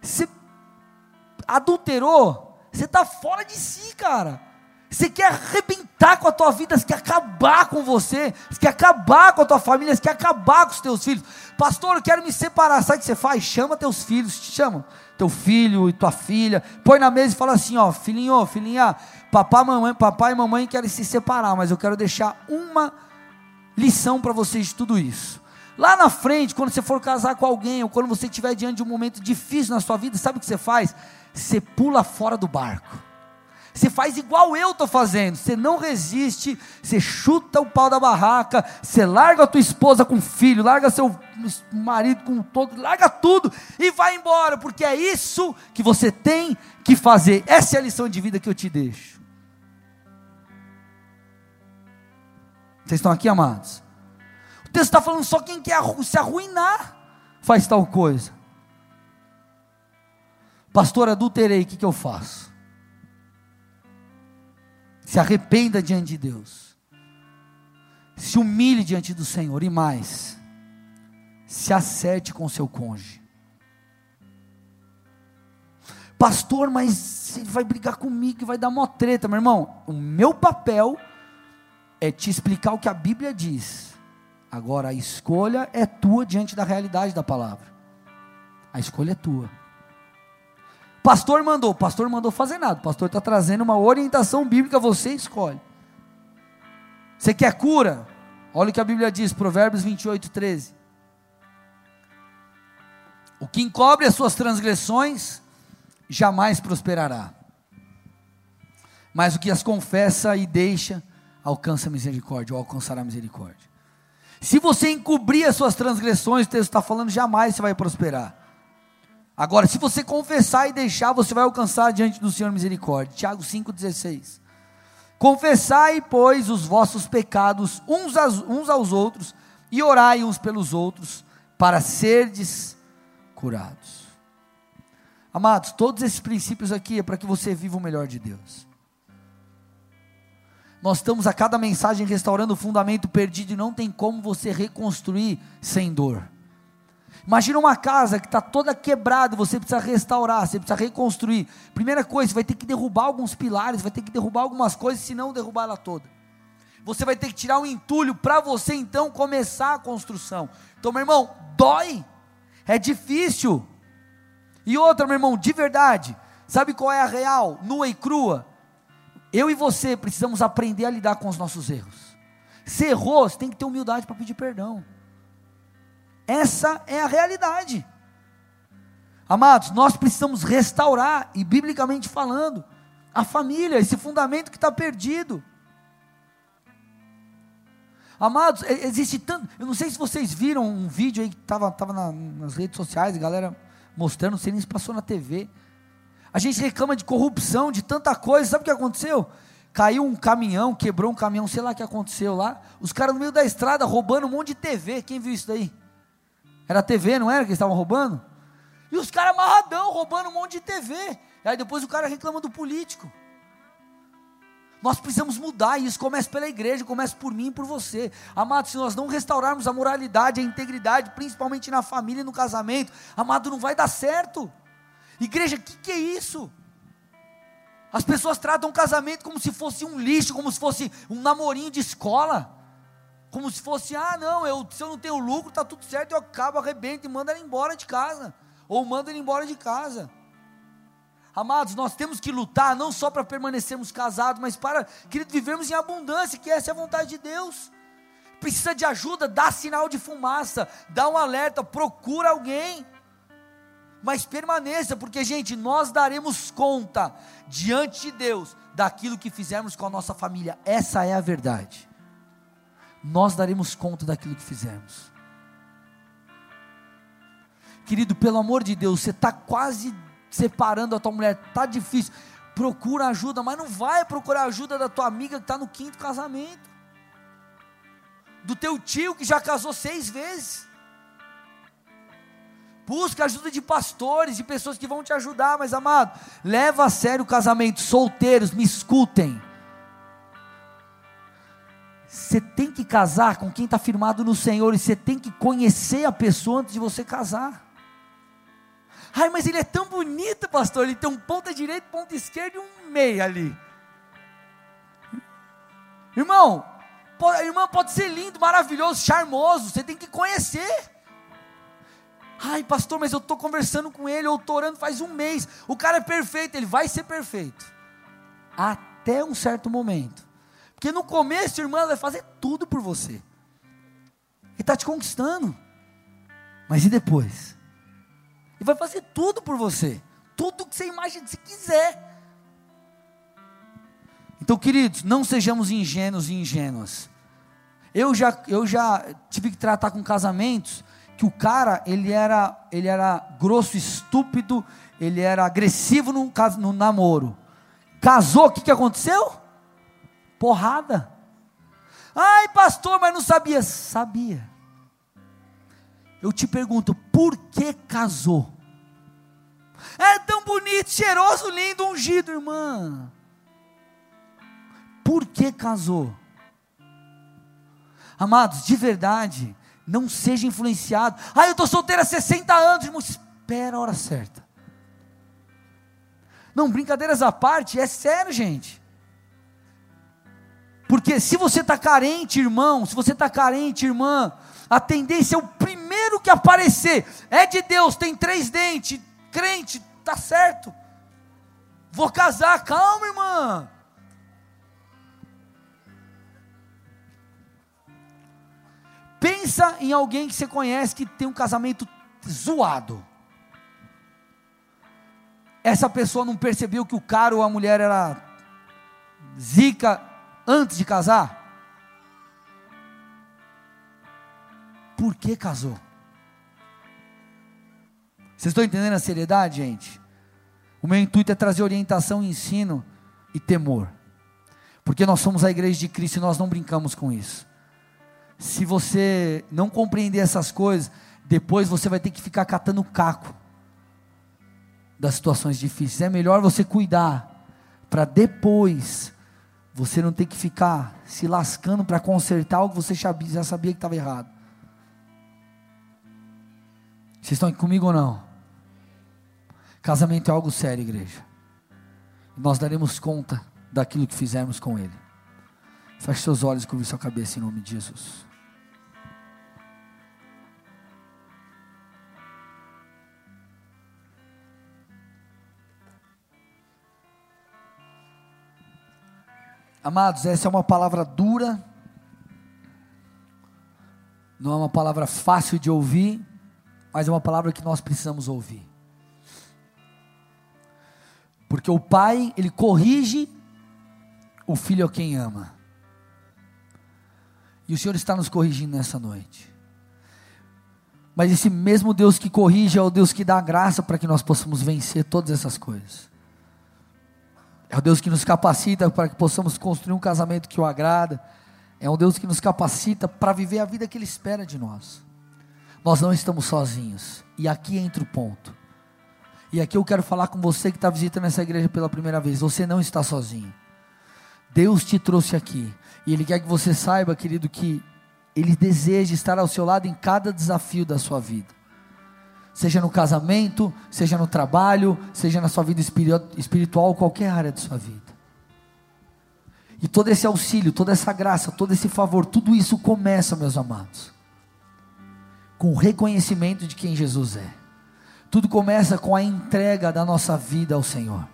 Você adulterou, você está fora de si, cara. Você quer arrebentar com a tua vida, você quer acabar com você, você quer acabar com a tua família, você quer acabar com os teus filhos. Pastor, eu quero me separar. Sabe o que você faz? Chama teus filhos, te chama. Teu filho e tua filha, põe na mesa e fala assim: ó, filhinho, filhinha, papai, mamãe, papai e mamãe querem se separar, mas eu quero deixar uma lição para vocês de tudo isso. Lá na frente, quando você for casar com alguém, ou quando você estiver diante de um momento difícil na sua vida, sabe o que você faz? Você pula fora do barco. Você faz igual eu estou fazendo. Você não resiste, você chuta o pau da barraca, você larga a tua esposa com filho, larga seu marido com todo, larga tudo e vai embora, porque é isso que você tem que fazer. Essa é a lição de vida que eu te deixo. Vocês estão aqui, amados? O texto está falando só quem quer se arruinar faz tal coisa. Pastor, adulterei, o que, que eu faço? Se arrependa diante de Deus. Se humilhe diante do Senhor e mais, se acerte com seu cônjuge. Pastor, mas ele vai brigar comigo e vai dar uma treta, meu irmão. O meu papel é te explicar o que a Bíblia diz Agora a escolha é tua diante da realidade da palavra. A escolha é tua. Pastor mandou, pastor mandou fazer nada. Pastor está trazendo uma orientação bíblica, você escolhe. Você quer cura? Olha o que a Bíblia diz, Provérbios 28, 13. O que encobre as suas transgressões jamais prosperará. Mas o que as confessa e deixa alcança misericórdia, ou alcançará misericórdia. Se você encobrir as suas transgressões, o texto está falando, jamais você vai prosperar. Agora, se você confessar e deixar, você vai alcançar diante do Senhor misericórdia. Tiago 5,16. Confessai, pois, os vossos pecados uns aos, uns aos outros, e orai uns pelos outros, para serdes curados. Amados, todos esses princípios aqui é para que você viva o melhor de Deus. Nós estamos a cada mensagem restaurando o fundamento perdido e não tem como você reconstruir sem dor. Imagina uma casa que está toda quebrada, você precisa restaurar, você precisa reconstruir. Primeira coisa, você vai ter que derrubar alguns pilares, vai ter que derrubar algumas coisas, se não derrubar ela toda. Você vai ter que tirar um entulho para você então começar a construção. Então, meu irmão, dói, é difícil. E outra, meu irmão, de verdade, sabe qual é a real, nua e crua? Eu e você precisamos aprender a lidar com os nossos erros. Se errou, você tem que ter humildade para pedir perdão. Essa é a realidade. Amados, nós precisamos restaurar, e biblicamente falando, a família, esse fundamento que está perdido. Amados, existe tanto. Eu não sei se vocês viram um vídeo aí que estava tava na, nas redes sociais, galera mostrando, não sei nem se passou na TV. A gente reclama de corrupção, de tanta coisa. Sabe o que aconteceu? Caiu um caminhão, quebrou um caminhão, sei lá o que aconteceu lá. Os caras no meio da estrada roubando um monte de TV. Quem viu isso daí? Era TV, não era que eles estavam roubando? E os caras amarradão, roubando um monte de TV. E aí depois o cara reclama do político. Nós precisamos mudar, e isso começa pela igreja, começa por mim e por você. Amado, se nós não restaurarmos a moralidade, a integridade, principalmente na família e no casamento, amado, não vai dar certo. Igreja, o que, que é isso? As pessoas tratam o casamento como se fosse um lixo, como se fosse um namorinho de escola. Como se fosse, ah, não, eu, se eu não tenho lucro, está tudo certo, eu acabo, arrebento e mando ela embora de casa. Ou mando ele embora de casa. Amados, nós temos que lutar não só para permanecermos casados, mas para, querido, vivermos em abundância, que essa é a vontade de Deus. Precisa de ajuda, dá sinal de fumaça, dá um alerta, procura alguém mas permaneça, porque, gente, nós daremos conta diante de Deus daquilo que fizermos com a nossa família, essa é a verdade. Nós daremos conta daquilo que fizermos. Querido, pelo amor de Deus, você está quase separando a tua mulher, está difícil. Procura ajuda, mas não vai procurar ajuda da tua amiga que está no quinto casamento, do teu tio que já casou seis vezes. Busca ajuda de pastores, de pessoas que vão te ajudar, mas amado, leva a sério o casamento. Solteiros, me escutem. Você tem que casar com quem está firmado no Senhor e você tem que conhecer a pessoa antes de você casar. Ai, mas ele é tão bonito, pastor. Ele tem um ponta direito, ponta esquerda e um meio ali. Irmão, pode, irmã pode ser lindo, maravilhoso, charmoso, você tem que conhecer. Ai, pastor, mas eu estou conversando com ele, eu estou orando faz um mês. O cara é perfeito, ele vai ser perfeito. Até um certo momento. Porque no começo, irmã, vai fazer tudo por você. Ele está te conquistando. Mas e depois? Ele vai fazer tudo por você. Tudo que você imagina, se quiser. Então, queridos, não sejamos ingênuos e ingênuas. Eu já, eu já tive que tratar com casamentos que o cara ele era, ele era grosso, estúpido, ele era agressivo no, no namoro. Casou, o que, que aconteceu? Porrada. Ai, pastor, mas não sabia. Sabia. Eu te pergunto, por que casou? É tão bonito, cheiroso, lindo, ungido, irmã. Por que casou? Amados, de verdade, não seja influenciado. Ah, eu estou solteira há 60 anos, irmão. Espera a hora certa. Não, brincadeiras à parte, é sério, gente. Porque se você está carente, irmão, se você está carente, irmã, a tendência é o primeiro que aparecer. É de Deus, tem três dentes, crente, tá certo. Vou casar, calma, irmã. Pensa em alguém que você conhece que tem um casamento zoado. Essa pessoa não percebeu que o cara ou a mulher era zica antes de casar? Por que casou? Vocês estão entendendo a seriedade, gente? O meu intuito é trazer orientação, ensino e temor. Porque nós somos a igreja de Cristo e nós não brincamos com isso se você não compreender essas coisas, depois você vai ter que ficar catando caco das situações difíceis. É melhor você cuidar para depois você não ter que ficar se lascando para consertar o que você já sabia que estava errado. Vocês estão aqui comigo ou não? Casamento é algo sério, igreja. Nós daremos conta daquilo que fizermos com ele. Feche seus olhos e curve sua cabeça em nome de Jesus. Amados, essa é uma palavra dura, não é uma palavra fácil de ouvir, mas é uma palavra que nós precisamos ouvir. Porque o pai, ele corrige o filho a quem ama. E o Senhor está nos corrigindo nessa noite. Mas esse mesmo Deus que corrige é o Deus que dá graça para que nós possamos vencer todas essas coisas. É o Deus que nos capacita para que possamos construir um casamento que o agrada. É um Deus que nos capacita para viver a vida que Ele espera de nós. Nós não estamos sozinhos. E aqui entra o ponto. E aqui eu quero falar com você que está visitando essa igreja pela primeira vez. Você não está sozinho. Deus te trouxe aqui. E Ele quer que você saiba, querido, que Ele deseja estar ao seu lado em cada desafio da sua vida seja no casamento, seja no trabalho, seja na sua vida espiritual, qualquer área da sua vida. E todo esse auxílio, toda essa graça, todo esse favor, tudo isso começa, meus amados, com o reconhecimento de quem Jesus é. Tudo começa com a entrega da nossa vida ao Senhor.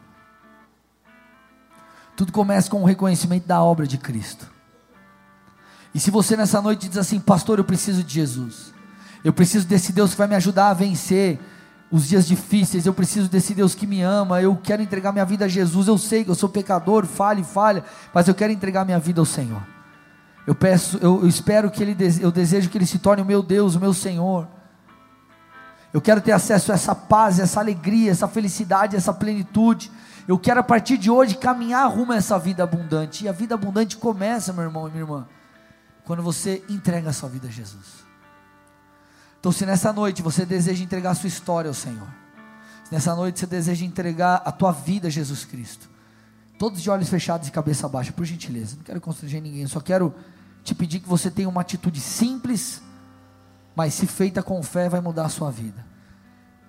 Tudo começa com o reconhecimento da obra de Cristo. E se você nessa noite diz assim, pastor, eu preciso de Jesus. Eu preciso desse Deus que vai me ajudar a vencer os dias difíceis. Eu preciso desse Deus que me ama. Eu quero entregar minha vida a Jesus. Eu sei que eu sou pecador, falha e falha, mas eu quero entregar minha vida ao Senhor. Eu peço, eu, eu espero que Ele, eu desejo que Ele se torne o meu Deus, o meu Senhor. Eu quero ter acesso a essa paz, essa alegria, essa felicidade, essa plenitude. Eu quero a partir de hoje caminhar rumo a essa vida abundante. E a vida abundante começa, meu irmão e minha irmã, quando você entrega a sua vida a Jesus. Então, se nessa noite você deseja entregar a sua história ao Senhor, se nessa noite você deseja entregar a tua vida a Jesus Cristo, todos de olhos fechados e cabeça baixa, por gentileza, não quero constranger ninguém, só quero te pedir que você tenha uma atitude simples, mas se feita com fé, vai mudar a sua vida.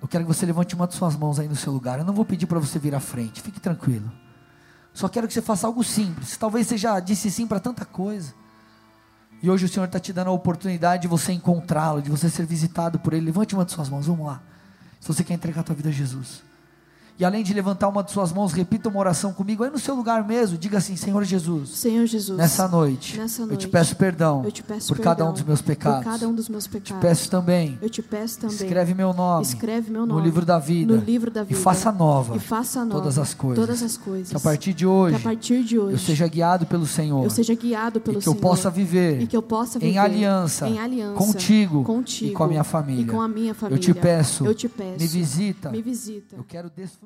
Eu quero que você levante uma de suas mãos aí no seu lugar. Eu não vou pedir para você vir à frente, fique tranquilo. Só quero que você faça algo simples. Talvez você já disse sim para tanta coisa. E hoje o Senhor está te dando a oportunidade de você encontrá-lo, de você ser visitado por Ele. Levante uma de suas mãos, vamos lá. Se você quer entregar a tua vida a Jesus. E além de levantar uma de suas mãos, repita uma oração comigo aí no seu lugar mesmo. Diga assim: Senhor Jesus. Senhor Jesus. Nessa noite. Nessa Eu te noite, peço perdão. Eu te peço por perdão cada um dos meus pecados. Por cada um dos meus pecados. Te peço também. Eu te peço também. Escreve meu nome. Escreve meu no nome. livro da vida. No livro da vida. E faça nova. E faça nova. Todas as coisas. Todas as coisas. Que a partir de hoje. Que a partir de hoje. Eu seja guiado pelo Senhor. Eu seja guiado pelo e que eu Senhor. possa viver. E que eu possa viver em aliança. Em aliança. Contigo. Contigo. E com a minha família. E com a minha família. Eu te peço. Eu te peço. Me visita. Me visita. Eu quero desfrutar